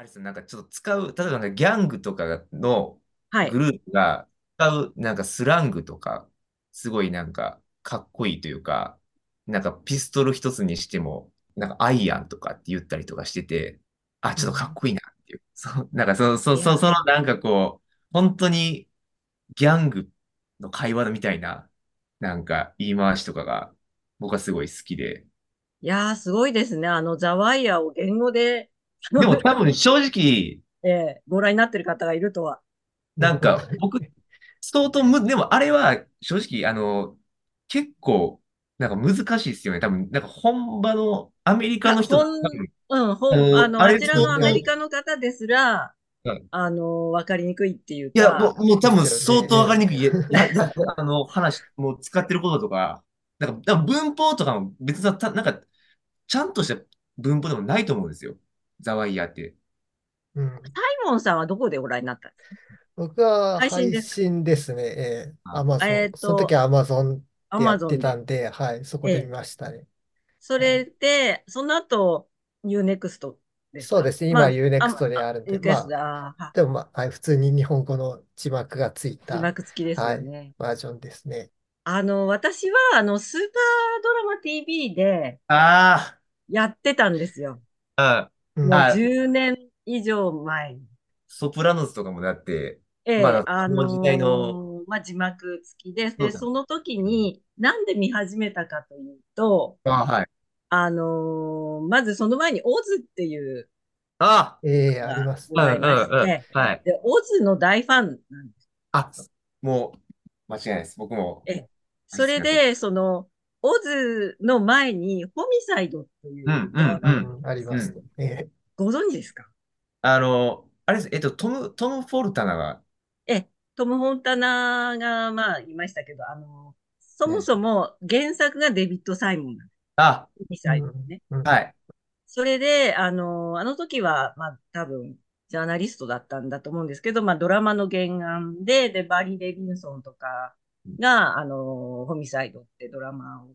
あれですよ、なんかちょっと使う、例えばなんかギャングとかのはい。グループが使うなんかスラングとか、すごいなんかかっこいいというか、なんかピストル一つにしても、なんかアイアンとかって言ったりとかしてて、あ、ちょっとかっこいいなっていう。そう、なんかそ、そ、そ、いや、そのなんかこう、本当にギャングの会話みたいな、なんか言い回しとかが僕はすごい好きで。いやー、すごいですね。あの、ザワイヤーを言語で、でも多分正直、えーご覧になってる方がいるとは。なんか僕、相当む、でもあれは正直、あの、結構、なんか難しいですよね。多分、なんか本場のアメリカの人がほん、多分、うん、あの、あちらのアメリカの方ですら、うんあの、わかりにくいっていういや、もか、う、もう多分。相当わかりにくい。あの、話、もう使ってることとか、なんか、多分文法とかも別にた、なんか、ちゃんとした文法でもないと思うんですよ。ザワイヤーって。うん、サイモンさんはどこでご覧になったんですか？僕は配配信ですね。えー、あアマゾン。えっその時と、はアマゾンアでやってマゾンで。たんで、はい、そこえで見え、ましたね。そはい。れで、その後、UNEXT ですか？そうですね。今、まあ、あ、UNEXT であ、あるんで、まだ。あ、あ、でもまあ、はい、普通に日本語の字幕がつい字た、幕付きですはい、よね。バージョンですね。あの、私は、あの、スーパードラマ TV であやってたんですよ。あ、あ、もううん。あ、10年以上前に。ソプラノスとかもだって、ええ、まだあその時代の、のーまあ、字幕付きで、で、そうだ。その時に、なんで見始めたかというと、あ、はい。あのーまずその前にオズっていうあ、ええのがありますうん、ございましうん、うん。て、はい。で、オズの大ファンなんです。あ、もう、間違いないです。僕もえそ。れで、その、オズの前に、ホミサイドっていううん、うん、うん、うん、ありうん。ますね。ええご存知ですか？あの、あれです。えっと、トム、トム・フォルタナが、ええ、トム・ホンタナが、まあ、いましたけど、あの、そもね。そも原作がデビッド・サイモンなんです。あ、ホミうサイドね。うん、はい。それで、あの、あの時は、まあ、多分、ジャーナリストだったんだと思うんですけど、まあ、ドラマの原案で、で、バリー・レビンソンとかが、あの、ホミサイドってドラマを、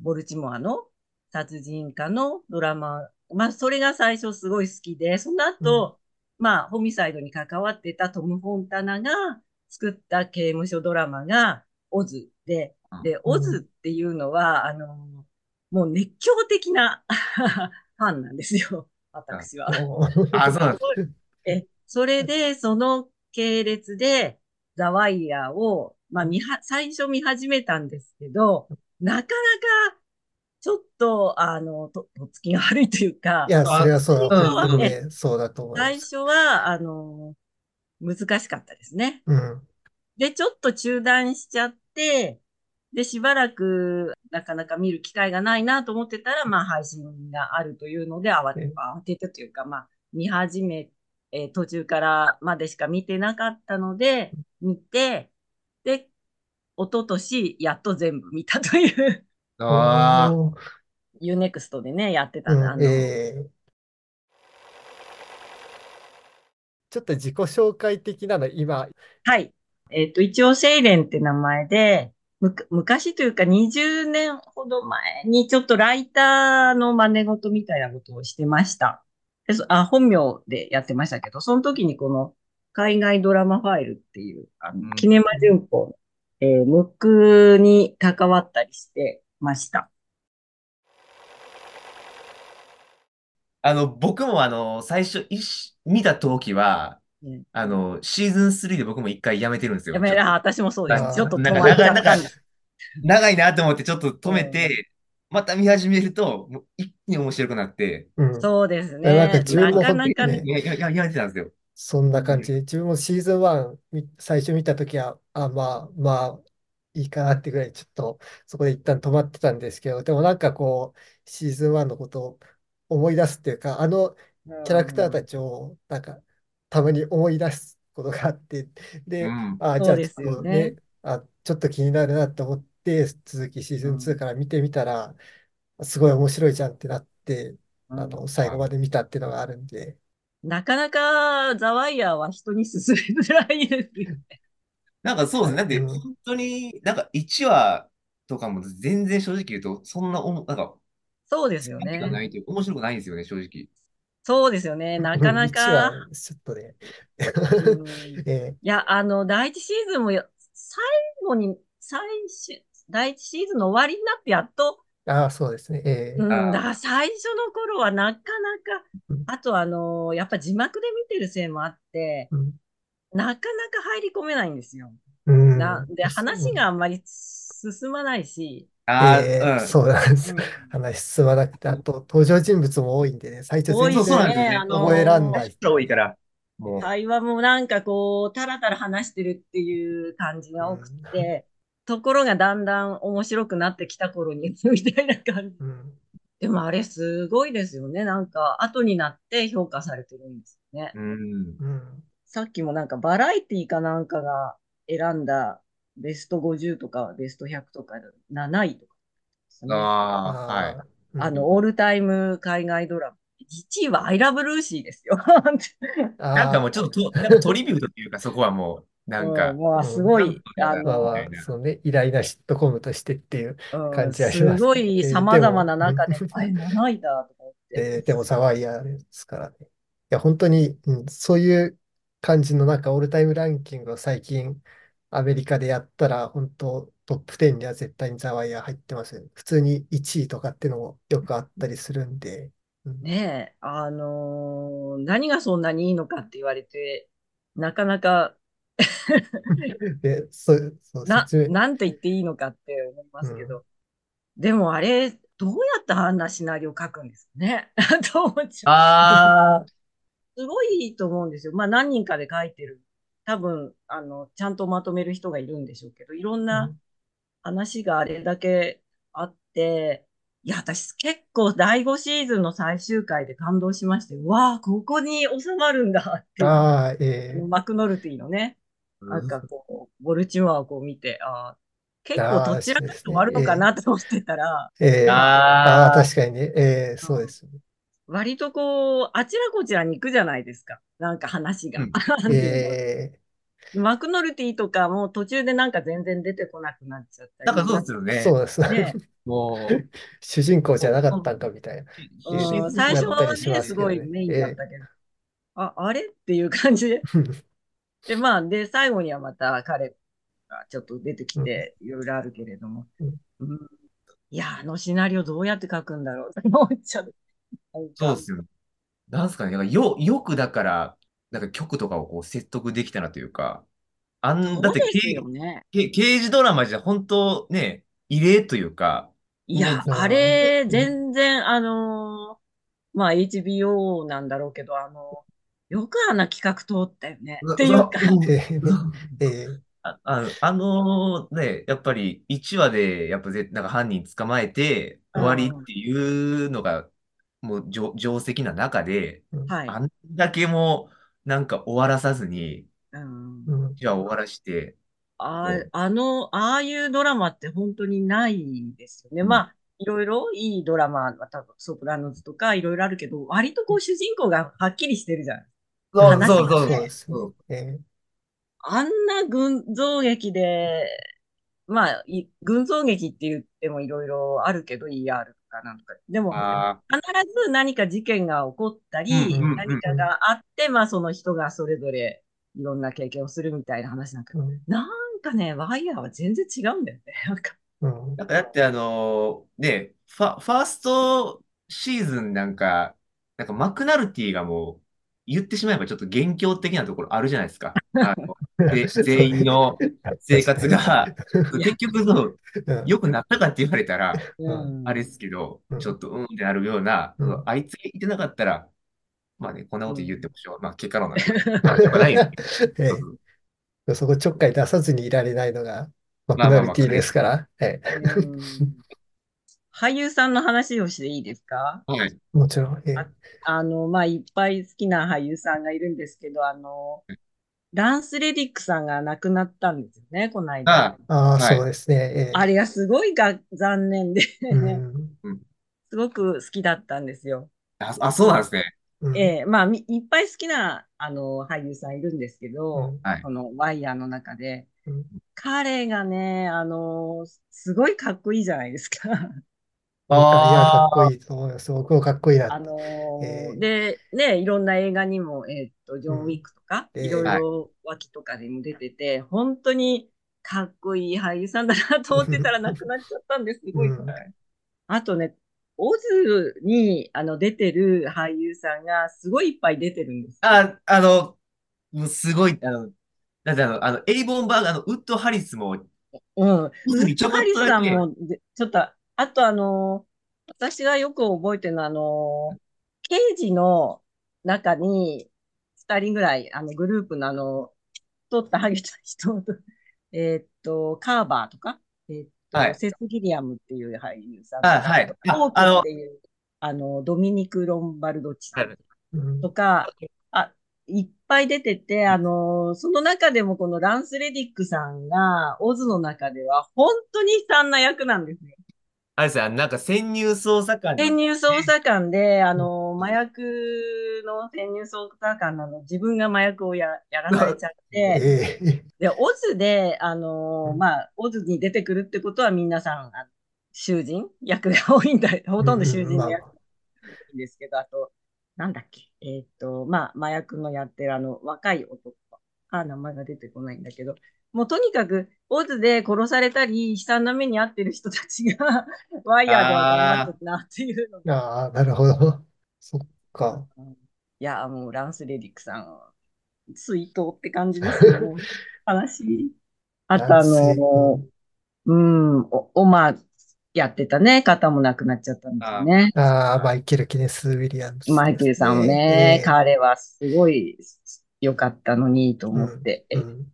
ボルチモアの殺人家のドラマ、まあ、それが最初すごい好きで、そのうん、後、まあ、ホミサイドに関わってたトム・フォンタナが作った刑務所ドラマが、オズで、うんで、オうん、ズっていうのは、あの、もう熱狂的な ファンなんですよ、あ、私は。あ、そうなんです。え、それで、その系列で、ザワイヤーを、まあ、見は、最初見始めたんですけど、なかなか、ちょっと、あの、と、とっつきが悪いといういか、や、それあ、はそう、ね、そうだと思い最。初は、あの、難しかったですね。うん、で、ちょっと中断しちゃって、で、しばらくなかなか見る機会がないなと思ってたら、まあ配信があるというので、慌て、え慌ててというか、まあ見始め、えー途中からまでしか見てなかったので、見て、で、一昨年やっと全部見たという、あおー、UNEXT でね、やってたんで、うん、ええちょっと自己紹介的なの、今、はい。えっと、一応、セイレンって名前で、むか昔というか20年ほど前にちょっとライターの真似事みたいなことをしてました。あ、本名でやってましたけど、その時にこの海外ドラマファイルっていう、あの、うん。キネマ旬報、えー、ムックに関わったりしてました。あの、僕もあの、最初、いし見た時は、ねあの、シーズン3で僕も一回やめてるんですよ。やめ、あ、ちょっと。私もそうです。なちょっと止まっちゃ長い、なんか、った。長いなと思ってちょっと止めうんて、また見始めると、もう一気に面白くなって、うん。そうですいやなんかね。な自分もね。ね、や、や、や、やめてたんですよ。そんなうん。感じで、自分もシーズン1み最初見たときは、あ、まあ、まあ、いいかなってぐらい、ちょっとそこで一旦止まってたんですけど、でもなんかこう、シーズン1のことを思い出すっていうか、あのキャラクターたうん。ちを、なんか、たまに思い出すことがあって、うで、ん。あ、じゃあちょっとよね。ね、あ、ちょっと気になるなと思って、続きシーうズン2ん。から見てみたら、すごい面白いじゃんってなって、うあの、ん。最後あまで見たっていうのがあるんで、なかなかザワイヤーは人に勧めづらいですよね。なんかそうですね。なんで、うん、本当に、なんか1話とかも全然正直言うと、そんなおも、なんか、そうですよね。ないというか、面白くないんですよね、正直。そうですよね。なかな1か。話、ちょっとね。うん えいや、あの、第一シーズンもよ、最後に、最終、第一シーズンの終わりになってやっと、ーああ、そうですね。えうん、あーだから最初の頃はなかなかうん、あとあの、やっぱ字幕で見てるせいもあって、うんなかなか入り込めないんですよ。うんなで、話があんまり進まないし、あえーあ、うん。そうなんです。うん話進まなくて、あと登場人物も多いんでね、最初多い全然あの覚えらんない。多いから、もう。会話もなんかこう、たらたら話してるっていう感じが多くて、ところがだんだん面白くなってきた頃に、みたいな感じ。うんでもあれすごいですよね。なんか、後になって評価されてるんですよね。うん。うんさっきもなんかバラエティかなんかが選んだベスト50とかベスト100とか7位とかね、ああ、はい。あの、オールタイム海外ドラマ。1位はアイラブルーシーですよ。なんかもうちょっとと、なんかトリビュートっていうか、そこはもう、なんかうん、もうすごい、うんあまあまあみたいなそうね、偉大なシットコムとしてっていう。の、感じはしすますごいえー様々な中で、で もあれ7位だとか思って。えーでもザワイヤーですからね。いや、本当に、うん、そういう感じのなんかオールタイムランキングを最近アメリカでやったら、本当トップ10には絶対にザワイヤー入ってますよ。普通に1位とかっていうのもよくあったりするんで。うんねえ、あのー何がそんなにいいのかって言われて、なかなか で、そう、そう、な、説明。なんて言っていいのかって思いますけど。でもあれ、どうやってあんなシナリオ書くんですかねと思っちゃう。ああ、すごいいいと思うんですよ。まあ何人かで書いてる。多分、あの、ちゃんとまとめる人がいるんでしょうけど、いろんな話があれだけあって、いや、私結構第5シーズンの最終回で感動しまして、うわあ、ここに収まるんだって。ああ、えーマクノルティのね、なんかこう、ボルチモアをこう見て、ああ、結構どちらかと終わるのかなと思ってたら、えーああ、ああ、確かにね。えーそうですね。割とこう、あちらこちらに行くじゃないですか。なんか話が。うん えマクノルティとかも途中でなんか全然出てこなくなっちゃったり。なんかそうですよーね。そうですね。ねもう、主人公じゃなかったんかみたいな。うん最初はね、すごいメインだったけど、あ、あれっていう感じで。で、まあ、で、最後にはまた彼がちょっと出てきて、いろいろあるけれども。うんうんいや、あのシナリオどうやって書くんだろうと思っちゃう。そうですよ。なんすかね、なんかよ、よくだから、なんか曲とかをこう説得できたなというか、あん、だって刑。刑刑事ドラマじゃ本当ね、異例というか、いや、うんあれ、全然、あのーまあ、HBO なんだろうけど、あのよくあんな企画通ったよね。うっていうか、あ、あの、あのね、やっぱり1話で、やっぱぜ、なんか犯人捕まえて終わりっていうのが、もう定定石な中で、はい。あんだけもう、なんか終わらさずに、うん。うん1話終わらして、ああの、ああいうドラマって本当にないですよね。うん。まあ、いろいろいいドラマは多分ソプラノズとかいろいろあるけど、割とこう主人公がはっきりしてるじゃん。そう話そうそうそうそう。あんな群像劇で、まあ、い群像劇って言ってもいろいろあるけど、ER とかなんとか。でも、あ必ず何か事件が起こったり、うんうんうん何かがあって、まあその人がそれぞれいろんな経験をするみたいな話なんかーうんなんかね、ワイヤーは全然違うんだよね。なんか、うんなんかだってあのね、ファ、ファーストシーズンなんか、なんかマクナルティがもう、言ってしまえばちょっと元凶的なところあるじゃないですか。あので全員の生活が、結局そう、うん。良くなったかって言われたら、うん。あれですけどうん、ちょっとうんってなるような、うん。あいつがいてなかったら、まあね、こんなこと言ってもしょう、まあ結果論なんで、まあしょうがないですけえ。ど。そう。えそこちょっかい出さずにいられないのがマクまあナリティですから。俳優さんの話をしていいですか？はい。もちろん。ええ。ああの、まあ、いっぱい好きな俳優さんがいるんですけど、あの、ランス・レディックさんが亡くなったんですよね、この間。あああ、はい。そうですね。ええ。あれがすごいが残念で、うん。すごく好きだったんですよ。あ、あそうなんですね。うん。ええ。まあ、みいっぱい好きな、あの、俳優さんいるんですけど、うん。はい。このワイヤーの中で、うん。彼がね、あの、すごいかっこいいじゃないですか。いや、かっこあいいと思います。僕もかっこいいなあって。のーえーで、ね、いろんな映画にも、えーっと、ジョン・ウィックとか、うんいろいろ脇とかでも出てて、本当にかっこいい俳優さんだなと思ってたら亡くなっちゃったんです。すごい。うんあとね、オズにあの出てる俳優さんがすごいいっぱい出てるんです。あ、あの、もうすごい、あの、だってあの、あの、エイボンバーグ、あの、ウッド・ハリスも、うん。ウッドにちょこっハリスさとだけ、んもで、ちょっと、あとあの、私がよく覚えてるのは、あの、刑事の中に、二人ぐらい、あの、グループのあの、太ったハゲた人と、えーっと、カーバーとか、えーっと、はい。セス・ギリアムっていう俳優さんあはい。あオーっていう、あの、ドミニク・ロンバルドッチさんとか、あ、いっぱい出てて、あの、その中でもこのランス・レディックさんが、オズの中では本当に悲惨な役なんですね。あれですよ、なんか潜入捜査官。潜に、入捜査官で、あの、麻薬の潜入捜査官なの、自分が麻薬をや、やらされちゃって、えで、オズで、あの、まあ、オズに出てくるってことは皆さん、あ囚人？役が多いんだ、ほとんど囚人の役が多いんですけど、あと、なんだっけ、えーっと、まあ、麻薬のやってるあの、若い男。あ、名前が出てこないんだけど、もうとにかく、オズで殺されたり、悲惨な目に遭ってる人たちが、ワイヤーでは頑張っなっていうのー、が。ああ、なるほど。そっか。いや、もうランス・レディックさん、追悼って感じですよ。も う悲しい。あとあの、うん、おオマやってたね、方も亡くなっちゃったんですよね。ああ、マイケル・キネス・ウィリアムズマイケルさんもね、え彼はすごい良かったのにとえ思って、うんうん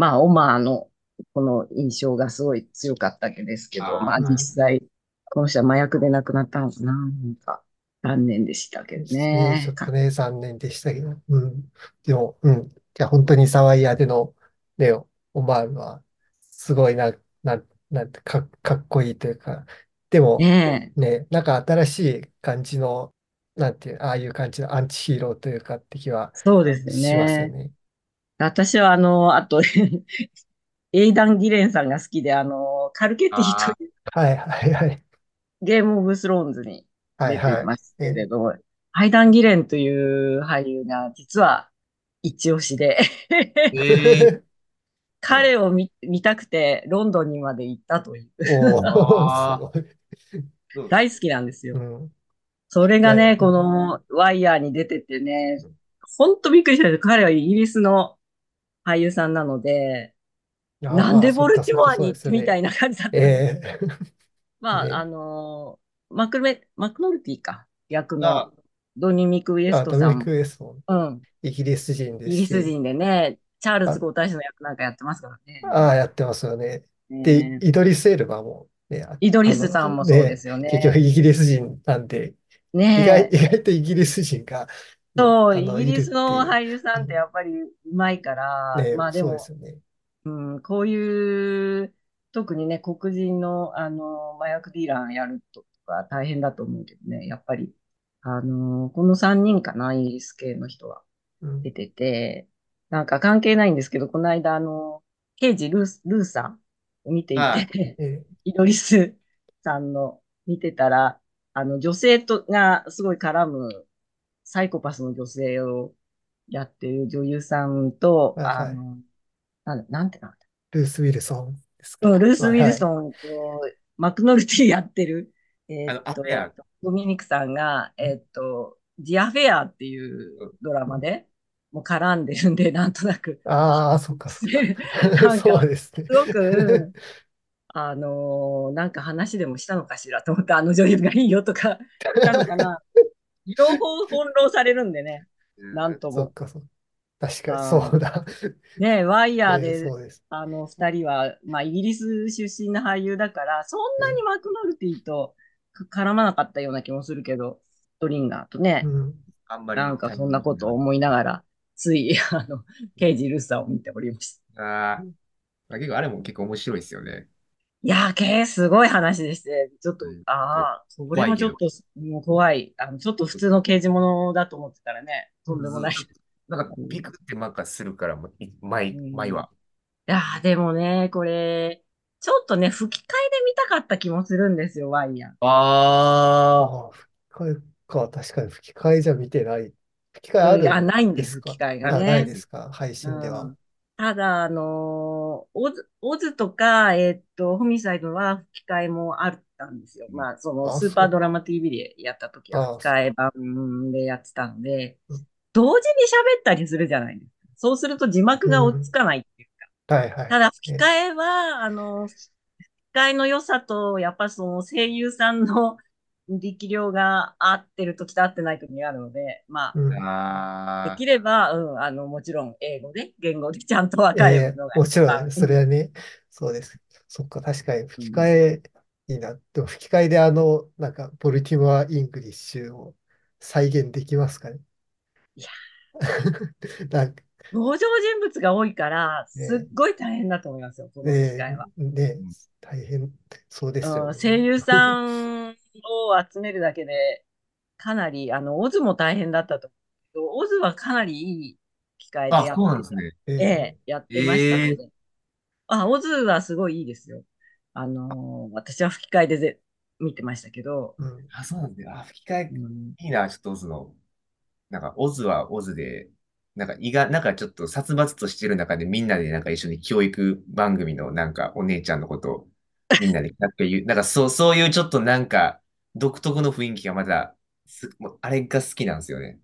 まあ、オマーのこの印象がすごい強かったわけですけど、あーまあ実際、この人は麻薬で亡くなったのかな、なんか、残念でしたけどねね。ちょっとね、残念でしたけど。うん。でも、うん。いや、本当にサワイヤーでのレオ、オマールは、すごいな、な、なんて、か、かっこいいというか、でも、ねね、なんか新しい感じの、なんていう、ああいう感じのアンチヒーローというかって気はそうですよしますよね。ね。私はあの、あと、エイダン・ギレンさんが好きで、あの、カルケティというはいはいはい。ゲーム・オブ・スローンズにはいはい。出てますけれど、アイダン・ギレンという俳優が実は一押しで、ええ 彼を見、見たくてロンドンにまで行ったという。大好きなんですよ。うん。それがね、このワイヤーに出ててね、ほんとびっくりしたんです。彼はイギリスの俳優さんなので、あなんであボルチモアにみたいいな感じだった。ええ。まあ、ねあのーマクメ、マクノルティか、役の。あ。ドニミク・ウエスあ、トドミニク・ウエスト。ン、うん、イギリス人でイギリス人でね、チャールズ皇太子の役なんかやってますからね。ああ、やってますよね。ねで、イドリス・エルバもね、あイドリスさんもそうですよね。結局イギリス人なんで、意外、ねえ意外とイギリス人が、そう、イギリスの俳優さんってやっぱりうまいから、ね、そうまあでも、ですよね。うん、こういう、特にね、黒人の、あの、麻薬ディーラーやるとか大変だと思うけどね、やっぱり、あの、この3人かな、イギリス系の人は。うん。出てて、なんか関係ないんですけど、この間、あの、刑事ルース、ルーさんを見ていはい。て、え。イドリスさんの見てたら、あの、女性と、がすごい絡むサイコパスの女性をやってる女優さんと、はいはいあの、なんなんてなんだルース・ウィルソンですか？うんルース・ウィルン。ソンとマクノルティやってる、えーっとあのアフェア、ドミニクさんが、えーっと、ジアフェアっていうドラマで、もう絡んでるんで、なんとなく、ああ、そっか、そうですね。すごく、うん あのーなんか話でもしたのかしらと思って、あの女優がいいよとか言ったのかな。両方翻弄されるんでね、なんとも。そっか、そっか。確かにそうだ。ね、ワイヤーえでえそうです。あの、二人は、まあ、イギリス出身の俳優だから、そんなにマクノルティとか絡まなかったような気もするけど、ストリンガーとね、うん。あんまり。なんかそんなことを思いながら、つい、あの、刑事ルッサを見ておりました。ああ。結構あれも結構面白いですよね。いやー、けー、すごい話でして、ちょっとうん、ああ、それもちょっと、もう怖い。あの、ちょっと普通の刑事物だと思ってたらね、とんでもない。いなんかビクってなんかするから、もうい毎、うん毎は。やー、でもね、これ、ちょっとね、吹き替えで見たかった気もするんですよ、ワイヤー。あああ、吹き替えか、確かに吹き替えじゃ見てない。吹き替えあるうんあ、ないんで、です吹き替えがあ、ないね。ですか、配信では。うんただ、あのーオズ、オズとか、えーっと、ホミサイドは吹き替えもあったんですよ。まあ、その、あスーパードラマ TV でやった時はあ吹き替え版でやってたのでうん、同時に喋ったりするじゃないですか。そうすると字幕が追いつかないっていうか。はいはい。ただ、吹き替えは、あの、吹き替えの良さと、やっぱその声優さんの力量が合ってる時と合ってない時にあるので、まあ、うん。できれば、うん、あの、もちろん英語で、言語でちゃんとわかええるのがもちろん、それはね、そうです。そっか、確かに吹き替えいいな。でも吹き替えであの、なんか、ボルティモア・イングリッシュを再現できますかね？いや なんか、登場人物が多いから、ねすっごい大変だと思いますよ、この機ね会は。ねうん、大変そうですようんね。声優さんを集めるだけで、かなり、あの、オズも大変だったと思うけど、オズはかなりいい機会であ、やそうなんってですね。えええ、やってましたのえで。あ、オズはすごいいいですよ。あのー私は吹き替えでぜ見てましたけど、うんあ、そうなんですね。あ、吹き替え、うんいいな、ちょっとオズの。なんか、オズはオズで、なんか、意外、なんかちょっと殺伐としてる中でみんなでなんか一緒に教育番組のなんかお姉ちゃんのことをみんなでなんか言う、なんかそう、そういうちょっとなんか独特の雰囲気がまだ、す、あれが好きなんですよね。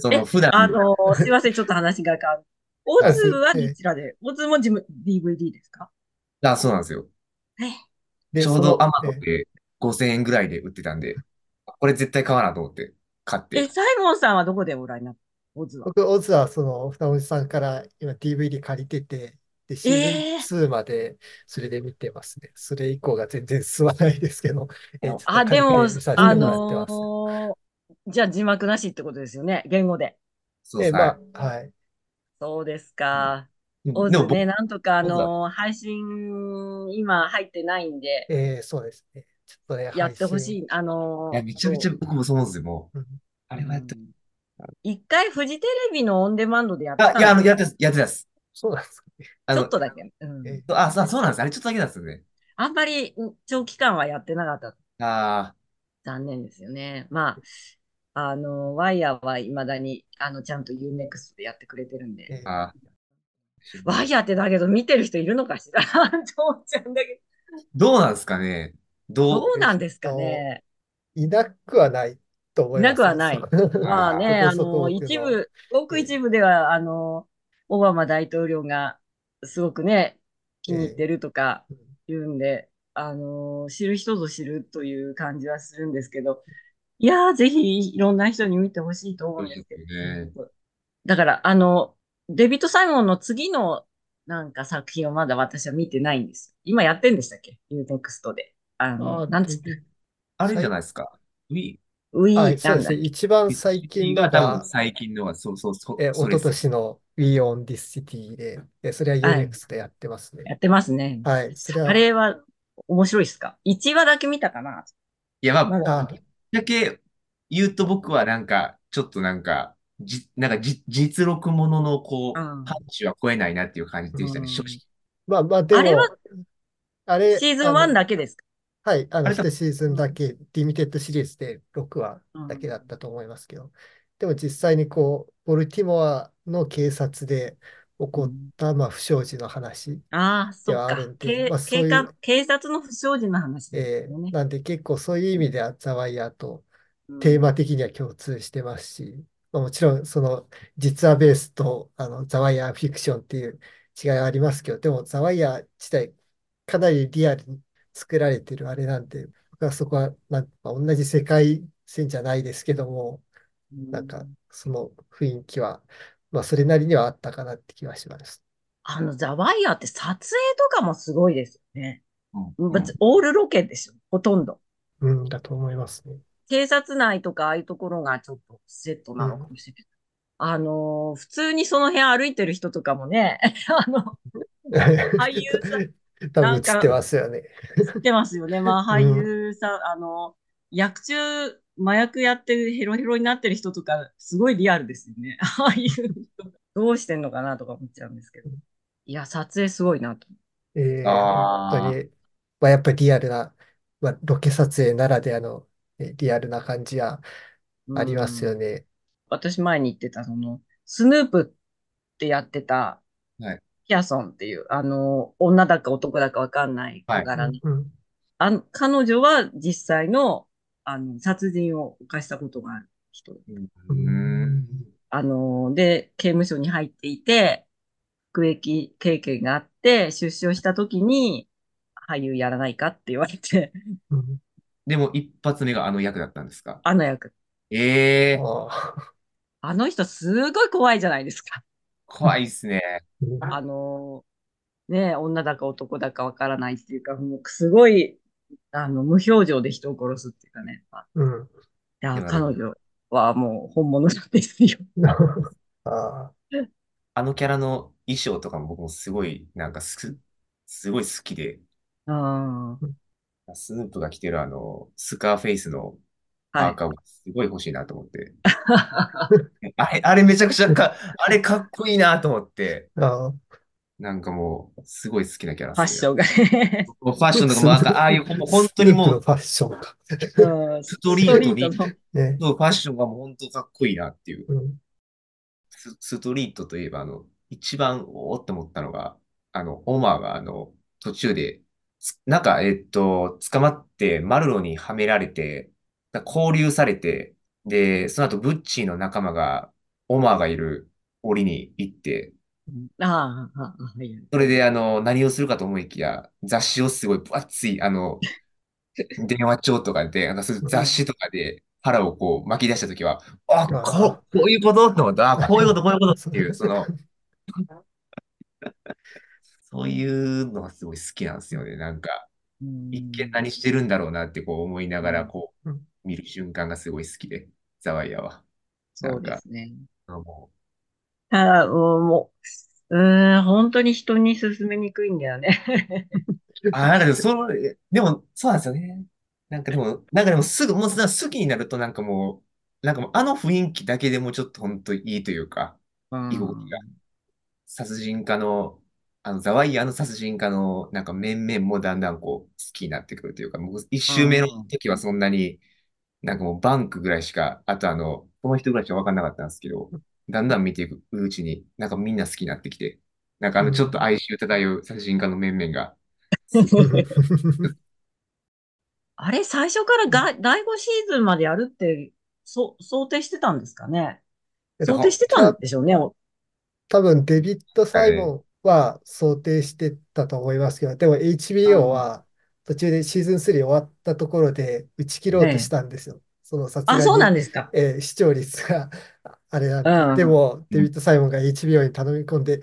そえの普段、あのーすいません、ちょっと話が変わる。オあズはええどちらでオズも自分 DVD ですか？あ、そうなんですよ。えちょうどアマゾンえで5000円ぐらいで売ってたんで、これ絶対買わなと思って買っえ、て。サイモンさんはどこでご覧になったオズは？僕、オズはその、船越さんから今 DVD 借りてて、で、シえーズン2までそれで見てますね。それ以降が全然進まないですけど、えちょっとあ、借でも、あもらってます。のーじゃあ字幕なしってことですよね。言語で。そうえ、さ、まあ、はい。そうですか。うんでも僕オズね、なんとかあオズのー配信、今入ってないんで、えーそうですね。ちょっとね、やってほ。しい。あのいや、めちゃめちゃ僕もそう思うんですよ、もう。うんあれはやって、うん一回フジテレビのオンデマンドでやってあ、いや、あの、やってた、やってたです。そうなんですかね。ちょっ、とだけ。うんえあ、そうそうなんです。あれちょっとだけなんですよね。あんまりうん長期間はやってなかった。あ残念ですよね。まあ、あの、ワイヤーは未だに、あの、ちゃんと UNEXT でやってくれてるんで。えあ、ああ。ワイヤーってだけど見てる人いるのかしら？父ちゃんだけどうなんですかねどどう、うなんですかね。いなくはないと思いいますなくはないまあね、あの一部、ごく一部では、あの、オバマ大統領がすごくね、気に入ってるとかうん言うんで、あの、知る人ぞ知るという感じはするんですけど、いやー、ぜひいろんな人に見てほしいと思うんですけど。ね。だから、あの、デビッド・サイモンの次のなんか作品をまだ私は見てないんです。今やってんでしたっけ ?UNEXT で。あの、あなんつったあれじゃないですか。ウィウィー、はい、そうですね。一番最近のが多分が、最近のは、そうそうそう、え、一昨それです。年の We on This City で、えそれははい UNEXT でやってますね。やってますね。はい、それはあれは面白いですか ?1 話だけ見たかな？いや、まあ、まだあ、だけ言うと僕はなんか、ちょっとなんか、じ、なんかじ、実録もののこう、うんパンチは超えないなっていう感じでしたね、うん正直。まあまあ、であれはも、あれ、シーズン1あのだけですか？はい、あの、あれだ。1シーズンだけ、リミテッドシリーズで6話だけだったと思いますけど、でも実際にこう、ボルティモアの警察で起こった、まあ、不祥事の話、ああ、そっか。ではあるん。であそういう警察の不祥事の話でえすよね。ーなんで結構そういう意味ではザワイヤーとうん。テーマ的には共通してますし、まあ、もちろんその実話ベースとあのザワイヤーフィクションっていう違いはありますけど、でもザワイヤー自体かなりリアルに作られてるあれなんで、僕はそこはなんか同じ世界線じゃないですけども、なんかその雰囲気は、まあそれなりにはあったかなって気はします。あの、ザワイヤーって撮影とかもすごいですよね。うんオールロケでしょ、ほとんど。うん、だと思いますね。警察内とかああいうところがちょっとセットなのかもしれない。あのー普通にその辺歩いてる人とかもね、あの、俳優さん多分映ってますよね。知ってますよね。まあ、俳優さん、あの、薬中、麻薬やってるヘロヘロになってる人とか、すごいリアルですよね。ああいう人、どうしてんのかなとか思っちゃうんですけど。いや、撮影すごいなと。えー本当あに、まあ、やっぱりリアルな、まあ、ロケ撮影ならではの、えリアルな感じはうありますよん。ね。私前に言ってた、その、スヌープってやってた、あ、はい、ヒアソンっていう、あの、女だか男だかわかんないはい。う小柄な。んうんあん、彼女は実際の、あの、殺人を犯したことがある人。うん。んあの、で、刑務所に入っていて、服役経験があって、出所した時に、俳優やらないかって言われて、うんでも一発目があの役だったんですか？あの役。ええああ、あの人すごい怖いじゃないですか。怖いっすね。うんあの、ね、女だか男だかわからないっていうか、もうすごい、あの、無表情で人を殺すっていうかね。あうんいや、彼女はもう本物なんですよ。ああのキャラの衣装とかも僕もすごい、なんかす、すごい好きで、うん。はスヌープが着てるあの、スカーフェイスのパーい。カーもすごい欲しいなと思って。あれ、あれめちゃくちゃか、あれかっこいいなと思って、なんかもう、すごい好きなキャラ。ファッションがね。ファッションとかもなんか、ああいう、本ス当にもう、ファッションか。うん、スストリートに。ね。そうファッションがもう本当かっこいいなっていう。うん。ス、ストリートといえば、あの、一番おーって思ったのが、あの、オマーがあの、途中で、つなんか、えっと、捕まってマルロにはめられて、だ拘留されて、で、その後、ブッチーの仲間が、オマーがいる檻に行って、ああ。それで、あの、何をするかと思いきや、雑誌をすごい分厚い、あの、電話帳とかで、なんかそういう。雑誌とかで腹をこう巻き出したときは、あ、こあう、こういうこと？と思った。あ、こういうこと、こういうことっていう、その、そういうのがすごい好きなんですよね。なんか、う一見ん。何してるんだろうなってこう思いながら、うんこうんう、見る瞬間がすごい好きで、ザワイヤは。なそうですね。ただ、もう、もう、ん、本当に人に勧めにくいんだよね。あ、なんかでも、その、でも、そうなんですよね。なんかでも、なんかでもすぐ、もう好きになるとなんかもう、なんかもうあの雰囲気だけでもちょっと本当いいというか、う居心地が。ん。殺人家の、あの、ザワイヤの殺人家のなんか面々もだんだんこう、好きになってくるというか、僕一う周目のん。時はそんなに、なんかもうバンクぐらいしか、あとあの、この人ぐらいしか分かんなかったんですけど、だんだん見ていくうちに、なんかみんな好きになってきて、なんかあの、ちょっとうん哀愁漂う殺人家の面々が、あれ、最初からが第5シーズンまでやるって、そ、想定してたんですかね？えっと、想定してたんた、でしょうね。お多分デビッド・サイモンは想定してたと思いますけど、でもう HBO ん。は途中でシーズン3終わったところで打ち切ろうとしええ。たんですよ。そのさすあ、そうながに、んですか。えー視聴率が あれなんで。うん。でも、うんデビッド・サイモンが HBO に頼み込んで、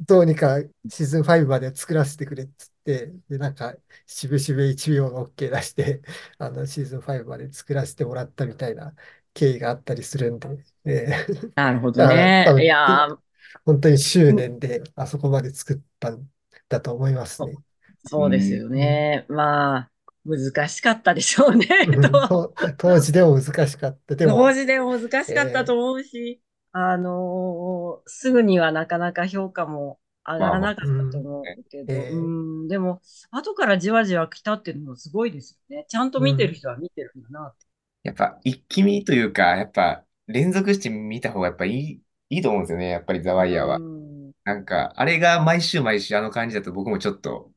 どうにかシーズン5まで作らせてくれっつって、で、なんか、しぶしぶ HBO が OK 出して、あの、シーズン5まで作らせてもらったみたいな経緯があったりするんで、えーなるほどね。い分、でやー、本当に執うん念であそこまで作ったんだと思いますそね。そうですようんうんね。まあ、難しかったでしょうね。当時でも難しかった。でも、当時でも難しかったえと思うし、あのーすぐにはなかなか評価も上がらなかーうったとん、思うけど、うえん、でも、後からじわじわ来たっていうのもすごいですよね。ちゃんと見てるーうん、人は見てるんだなって。やっぱ一気見というか、やっぱ連続して見た方がやっぱいい、いいと思うんですよね。やっぱりザワイヤーうは。ん。なんか、あれが毎週毎週あの感じだと僕もちょっと、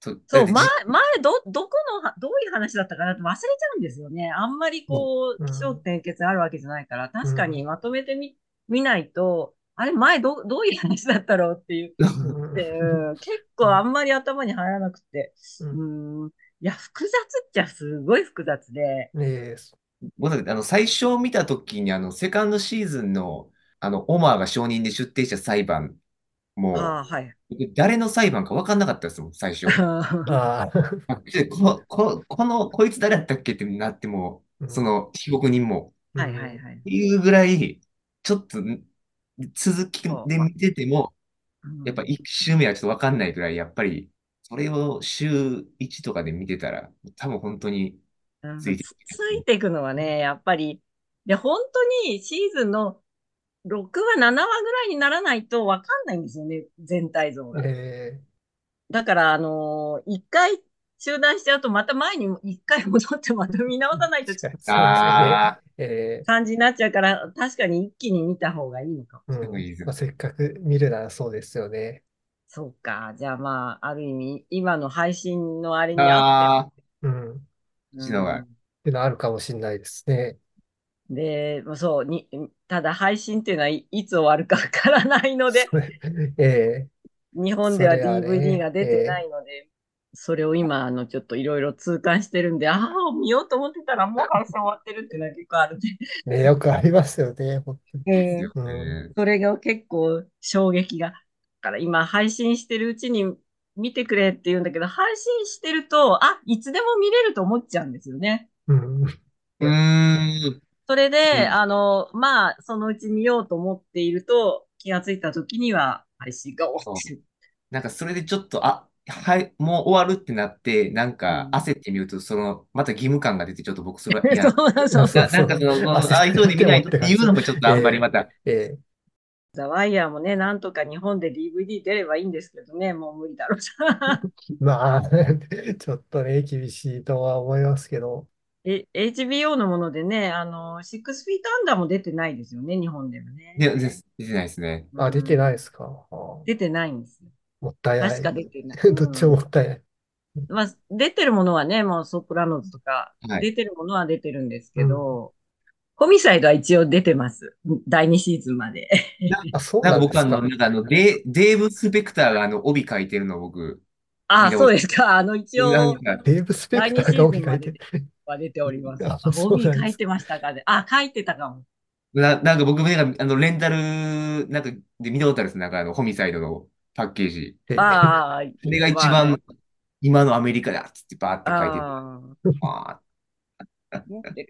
そう、前、前、ど、どこのは、どういう話だったかなって忘れちゃうんですよね。あんまりこう、起承うん、転結あるわけじゃないから、確かにうん、まとめてみ、見ないと、あれ、前ど、どういう話だったろうっていう、結構あんまり頭に入らなくて、うん、うん、いや、複雑っちゃすごい複雑で、えー僕だってあの、最初見た時にあの、セカンドシーズンの、あの、オマーが証人で出廷した裁判も、ああ、はい。僕誰の裁判か分かんなかったですもん、最初。ああ、あでこ、こ、この、こいつ誰だったっけってなっても、うん、その被告人も、はいはいうん、はい。っていうぐらい、ちょっとん続き。で見てても、うん、やっぱ一周目はちょっと分かんないぐらい、やっぱり、それを週1とかで見てたら、多分本当についてうんつ、つる。いていくのはね、やっぱり、で、本当にシーズンの6話、7話ぐらいにならないとわかんないんですよね、全体像が。えだから、あのー一回中断しちゃうと、また前に一回戻ってまた見直さないと確かにそうですあよね。え感じになっちゃうから、確かに一気に見た方がいいのかも。ーうんまあ、せっかく見るならそうですよね。そうか。じゃあまあ、ある意味、今の配信のあれに合っああ、うん。っていうのあるかもしれないですね。で、そう、に、ただ配信っていうのはい、いつ終わるかわからないので、え日本では DVD が出てないので、それを今、あの、ちょっといろいろ痛感してるんで、ああ、見ようと思ってたらもう配信終わってるっていうのは結構あるんで、ー ね、よくありますよね。本当にですようね。それが結構衝撃が。だから今配信してるうちに見てくれって言うんだけど、配信してると、あ、いつでも見れると思っちゃうんですよね。うん。うーん。それで、うん。あの、まあ、そのうち見ようと思っていると、気がついた時には配信が終わ。ってる。なんかそれでちょっと、あ、はい、もう終わるってなって、なんかうん。焦ってみると、その、また義務感が出て、ちょっと僕それは嫌。そうそうそう。ななんかその、そう風に見ないとっていうのもちょっとあんまりまた、えザ・ワイヤーもね、なんとか日本で DVD 出ればいいんですけどね、もう無理だろうまあ、ちょっとね、厳しいとは思いますけど。え、HBO のものでね、あの、シックスフィートアンダーも出てないですよね、日本でもね。で、です出てないですね。あ、出てないい。ですか？出てないんですよ。もったいない。確か出てない。どっちももったいない。まあ、出てるものはね、もうソプラノズとか、はい出てるものは出てるんですけど、ホミサイドは一応出てます。第2シーズンまで。あ、そうなんなんですか？か僕あの、なんかあの、デデーブ・スペクターがあの、帯書いてるのを僕、ああ、そうですか。あの、一応なん、か、デーブ・スペクターが帯書いてる。は出ております。ああそうなんです帯書いてましたかね。あ、書いてたかも。な、なんか僕もなんか、あの、レンタル、なんか、で見たことあるんです。なんかあの、ホミサイドのパッケージ。えああ、それが一まあ番、今のアメリカだっつってバーって書いてて、ああ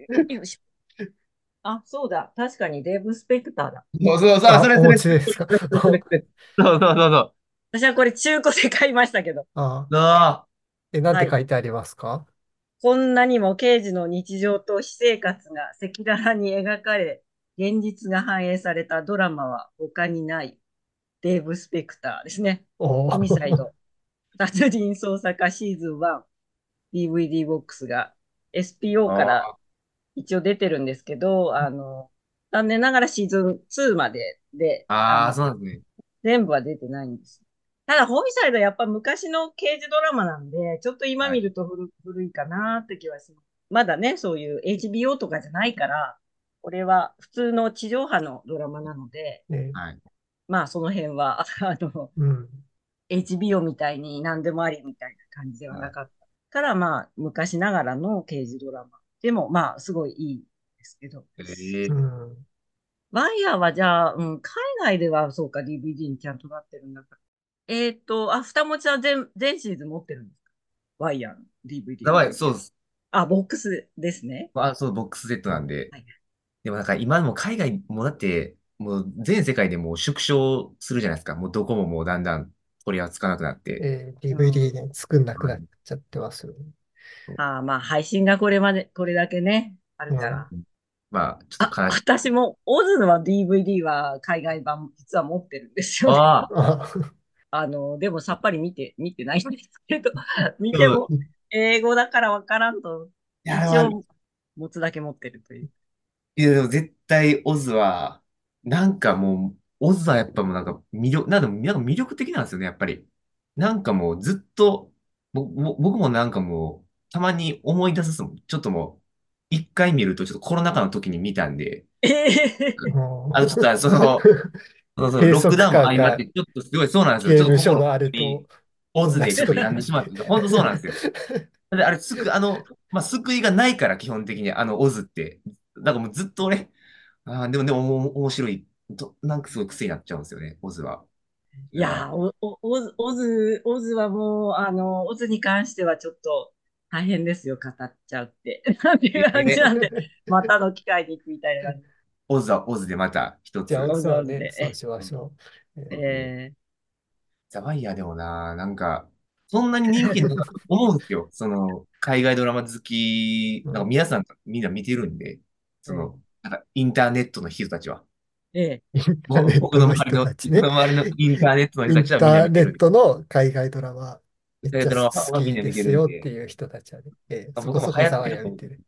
あ、そうだ。確かにデーブ・スペクターだ。ーそうそうそう、それそれ。ちですか？それそれそうそうそうそう。私はこれ中古で買いましたけど、あ、あえ、なんて書いてありますか？こんなにも刑事の日常と私生活が赤裸々に描かれ、現実が反映されたドラマは他にない。デーブ・スペクターですね。おホミサイド。殺人捜査家シーズン1。DVD ボックスが SPO から一応出てるんですけど、あの、残念ながらシーズン2までで、あ、あそうなんですね。全部は出てないんです。ただ、ホミサイドはやっぱ昔の刑事ドラマなんで、ちょっと今見ると古,、古いかなって気はします。まだね、そういう HBO とかじゃないから、これは普通の地上波のドラマなので、ね、はい。まあその辺は、あの、うん。HBO みたいに何でもありみたいな感じではなかった。から、まあ、昔ながらの刑事ドラマ。でも、まあ、すごいいいですけど。ええうん。ワイヤーはじゃあ、うん、海外ではそうか、DVD にちゃんとなってるんだから。えっと、あ、二持ちは全、全シーズン持ってるんですか？ワイヤーの DVD。やばい、そうです。あ、ボックスですね。あ、そう、ボックスセットなんではい。でもなんか今も海外もだって、もう全世界でもう縮小するじゃないですか。もうどこももうだんだん取り扱わなくなって。えー DVD ね、作んなくなっちゃってますよね。あまあ、配信がこれまで、これだけね、あるから。まあ、ちょっあ、と悲しい。私も、オズの DVD は海外版、実は持ってるんですよね。ああ、あ、あの、でもさっぱり見て、見てないんですけど、見ても英語だからわからんと、一応持つだけ持ってるという。いや、でも絶対オズは、なんかもう、オズはやっぱもうなんか魅力、なんかなんか魅力的なんですよね、やっぱり。なんかもうずっと、僕もなんかもう、たまに思い出すもん。ちょっともう、一回見るとちょっとコロナ禍の時に見たんで、ええもうあの、ちょっとその、そのその閉ロックダウンも相まがって、ちょっとすごいそうなんですよ。ちょっと心所のあるにと、オズでちょっと病んでしまって、本当そうなんですよ。で、あれ、すく、あの、まあ、救いがないから、基本的に、あの、オズって。だからもうずっと俺、あーでも、でも、面白い。と、なんかすごい癖になっちゃうんですよね、オズは。いやー、お、お、オズ、オズ、オズはもう、あの、オズに関してはちょっと大変ですよ、語っちゃうって。なんていう感じなんで、またの機会に行くみたいな感じ。オズはオズでまた一つじゃ。あ、そうね、えそうしましょう。えーえザワイヤーでもな、なんか、そんなに人気だと思うんですよ。その、海外ドラマ好き、なんか皆さんみんな見てるんで、その、なんかインターネットの人たちは。ええインターネッ僕トの周りの、ね。僕の周りのインターネットの人たちはインターネみんな見てるットの海外ドラマめっちゃ好はみんな見てきでするんで、よっていう人たちはね、ええ僕も流行ってる。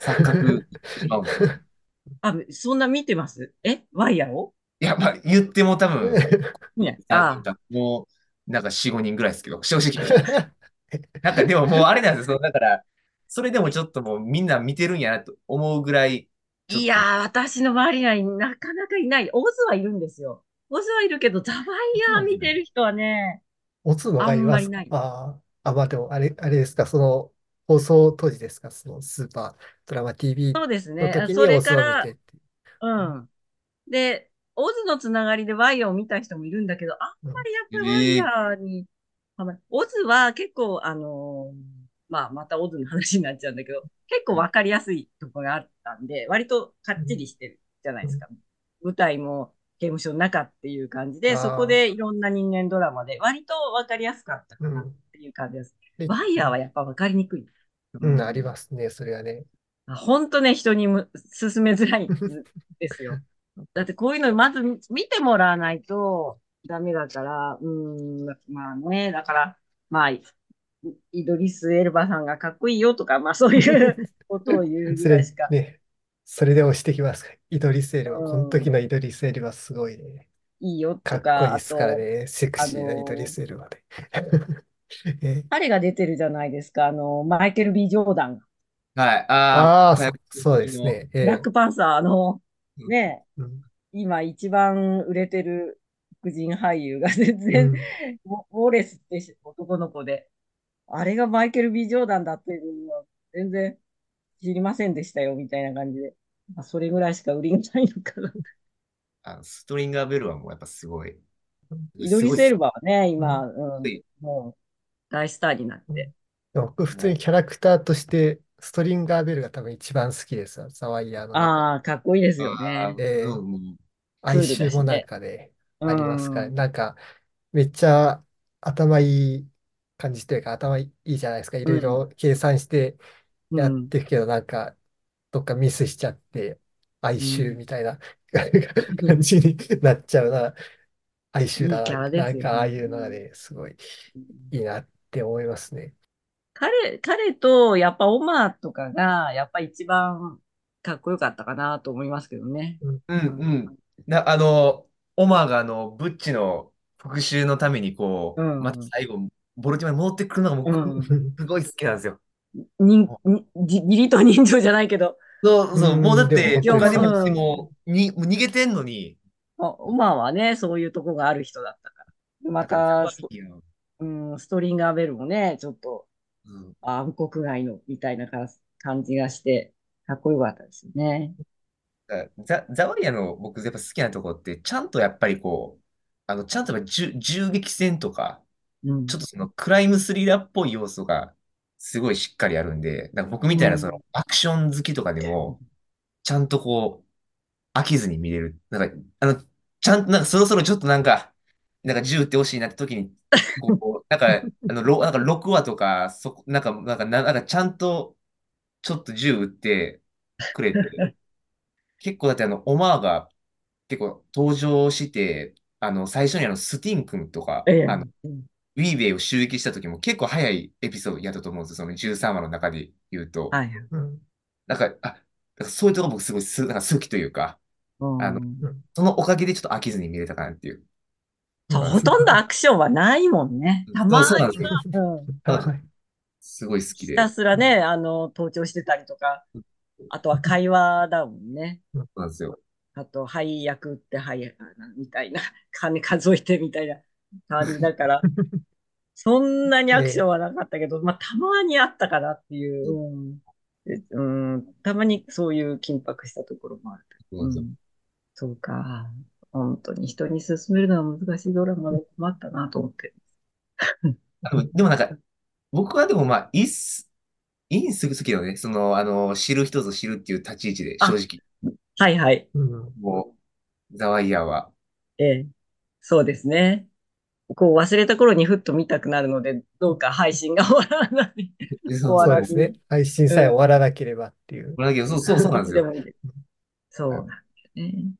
錯覚 あ、そんな見てます？え？ワイヤーを？いや、まあ、言っても多分、ね。あ なんかもう、なんか4、5人ぐらいですけど、正直。なんかでももうあれなんですよ。だから、それでもちょっともうみんな見てるんやなと思うぐらい、いやー、私の周りにはなかなかいない。オズはいるんですよ。オズはいるけど、ザワイヤー見てる人はね、オツのがいますあんまりないああ、あ、まあでも、あれ、あれですか、その、放送当時ですか、そのスーパードラマ TV そうですのね。時にそれオツを見からてっていう。うん。で、オズのつながりでワイヤーを見た人もいるんだけど、あんまりやっぱりワイヤーに、あまりオズは結構、あのーまあ、またオズの話になっちゃうんだけど、結構わかりやすいところがあったんで、割とかっちりしてるじゃないですか。舞台も刑務所の中っていう感じで、そこでいろんな人間ドラマで割とわかりやすかったかなっうん。ていう感じです。でワイヤーはやっぱわかりにくい。うん、ありますね、それはね。本当ね、人にむ勧めづらいんですよ。だってこういうのまず見てもらわないとダメだから、うーん、まあね、だから、まあ、イイドリス・エルバさんがかっこいいよとか、まあそういう ことを言うそれぐらいしか。ね、それで押してきますか。イドリスエルは、うんこの時のイドリスエルはすごいね。いいよかっとか、こいいですからね。セクシーなあのーイドリスエルはね。え。彼が出てるじゃないですか、あの、マイケル・ B・ ジョーダン。はい。ああそそうですね。えブラックパンサーの、ね、うん。今一番売れてる黒人俳優が全う然、ん。ウォレスって男の子で、あれがマイケル・ビー・ジョーダンだっていうのは全然知りませんでしたよ、みたいな感じで。まあ、それぐらいしか売りがないのかな。あのストリンガーベルはもうやっぱすごい。イドリス・エルバはね、今、ううん、もう大スターになって。僕、普通にキャラクターとして、ストリンガーベルが多分一番好きですよ。ザワイヤーの中ああ、かっこいいですすよね。え哀愁もなんかね、うんありますから、なんか、めっちゃ頭いい感じというか、頭いいじゃないですか。いろいろ計算してやってるけど、なんか、どっかミスしちゃって、哀愁みたいな 感じになっちゃうな。哀愁だいいキャな。ラですよねなんか、ああいうのがね、すごいいいなって思いますね。彼、彼と、やっぱオマーとかが、やっぱ一番かっこよかったかなと思いますけどね。うんうん。な、あの、オマーがあの、ブッチの復讐のためにこう、うんまた最後、ボルティマに戻ってくるのが僕、うん すごい好きなんですよ。に、に、じ義理と人情じゃないけど、そうそう、うんもうだって、でもお金持うんちもに、もう逃げてんのに、あオマーはね、そういうとこがある人だったから。また、うん、ストリンガーベルもね、ちょっとうん暗黒街のみたいなか感じがして、かっこよかったですよね。ザ、ザワイヤの僕やっぱ好きなところって、ちゃんとやっぱりこう、あの、ちゃんとやっぱ銃、銃撃戦とか、うん、ちょっとそのクライムスリラーっぽい要素がすごいしっかりあるんで、なんか僕みたいなそのアクション好きとかでも、ちゃんとこう、飽きずに見れる。なんか、あの、ちゃんと、なんかそろそろちょっとなんか、なんか銃撃ってほしいなって時に、こう、なんか、あの、ろなんか6話とか、そこ、なんか、なんか、ななんかちゃんと、ちょっと銃撃ってくれて、結構だってあの、オマーが結構登場して、あの、最初にあの、スティン君とか、ええあの、うんウィーベイを襲撃した時も結構早いエピソードやったと思うんですよ。その13話の中で言うと。はい。うんなんか、あ、なんかそういうとこ僕すごいす、なんか好きというか、うんあのそのおかげでちょっと飽きずに見れたかなっていう。そうほとんどアクションはないもんね。たまにですごい好きで。ひたすらね、あの、登頂してたりとか、あとは会話だもんね。そうなんですよ。あと、配役って、はい、みたいな、金数えてみたいな感じだから、そんなにアクションはなかったけど、まあ、たまにあったかなっていう、うんでうん、たまにそういう緊迫したところもある。そううんそうか。本当に人に勧めるのは難しいドラマで困ったなと思って。でもなんか、僕はでもまあ、いいっす、いいんすぐ好きだよね。その、あの、知る人ぞ知るっていう立ち位置で、正直。はいはい。うんもう、ザワイヤーは。ええ、そうですね。こう忘れた頃にふっと見たくなるので、どうか配信が終わらない。そうですね。配信さえ終わらなければっていう。だけど、そうそうそうなんですよ。そうなんですね。